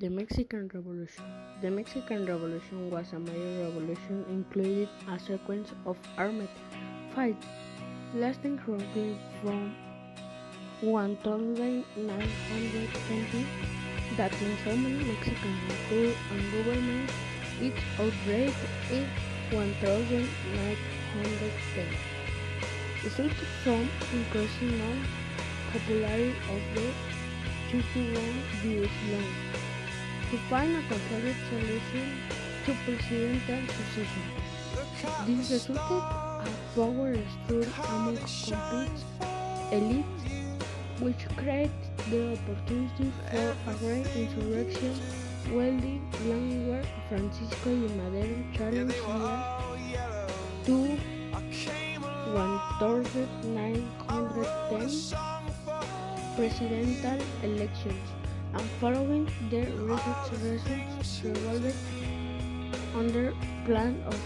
The Mexican Revolution The Mexican Revolution was a major revolution including a sequence of armed fights lasting from 1920 that transformed Mexican culture and government. Its outbreak in 1910 resulted from increasing popularity of the 51 years long to find a controlled solution to presidential succession. This resulted a power struggle among complete elites, which created the opportunity for a great insurrection the landlord Francisco de Madero challenged to 1910 presidential elections and following the results revolved under plan of